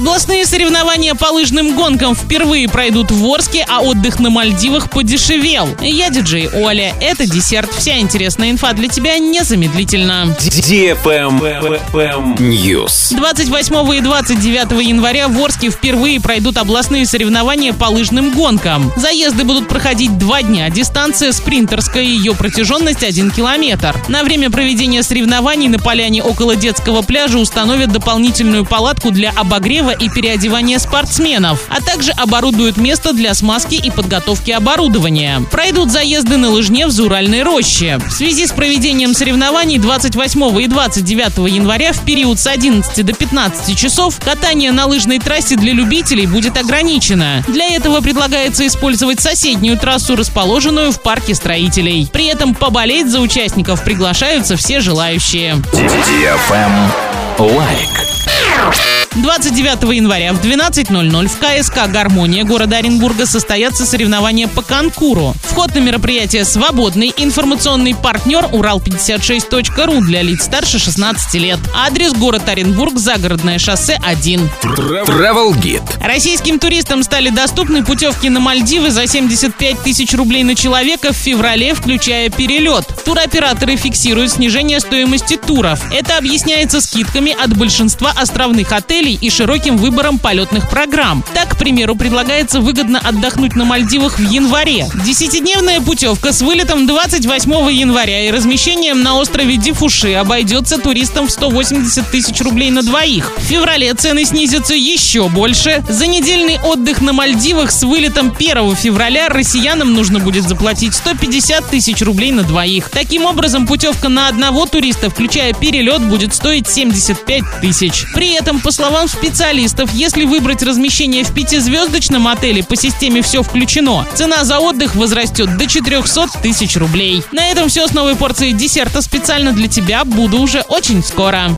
Областные соревнования по лыжным гонкам впервые пройдут в Орске, а отдых на Мальдивах подешевел. Я диджей Оля. Это десерт. Вся интересная инфа для тебя незамедлительно. News. 28 и 29 января в Орске впервые пройдут областные соревнования по лыжным гонкам. Заезды будут проходить два дня. Дистанция спринтерская, ее протяженность 1 километр. На время проведения соревнований на поляне около детского пляжа установят дополнительную палатку для обогрева и переодевания спортсменов, а также оборудуют место для смазки и подготовки оборудования. Пройдут заезды на лыжне в Зуральной роще. В связи с проведением соревнований 28 и 29 января в период с 11 до 15 часов катание на лыжной трассе для любителей будет ограничено. Для этого предлагается использовать соседнюю трассу, расположенную в парке строителей. При этом поболеть за участников приглашаются все желающие. Лайк. 29 января в 12.00 в КСК «Гармония» города Оренбурга состоятся соревнования по конкуру. Вход на мероприятие свободный. Информационный партнер Урал56.ру для лиц старше 16 лет. Адрес город Оренбург, загородное шоссе 1. Travel Guide. Российским туристам стали доступны путевки на Мальдивы за 75 тысяч рублей на человека в феврале, включая перелет. Туроператоры фиксируют снижение стоимости туров. Это объясняется скидками от большинства островных отелей отелей и широким выбором полетных программ. Так, к примеру, предлагается выгодно отдохнуть на Мальдивах в январе. Десятидневная путевка с вылетом 28 января и размещением на острове Дифуши обойдется туристам в 180 тысяч рублей на двоих. В феврале цены снизятся еще больше. За недельный отдых на Мальдивах с вылетом 1 февраля россиянам нужно будет заплатить 150 тысяч рублей на двоих. Таким образом, путевка на одного туриста, включая перелет, будет стоить 75 тысяч. При этом, по словам словам специалистов, если выбрать размещение в пятизвездочном отеле по системе «Все включено», цена за отдых возрастет до 400 тысяч рублей. На этом все с новой порцией десерта специально для тебя. Буду уже очень скоро.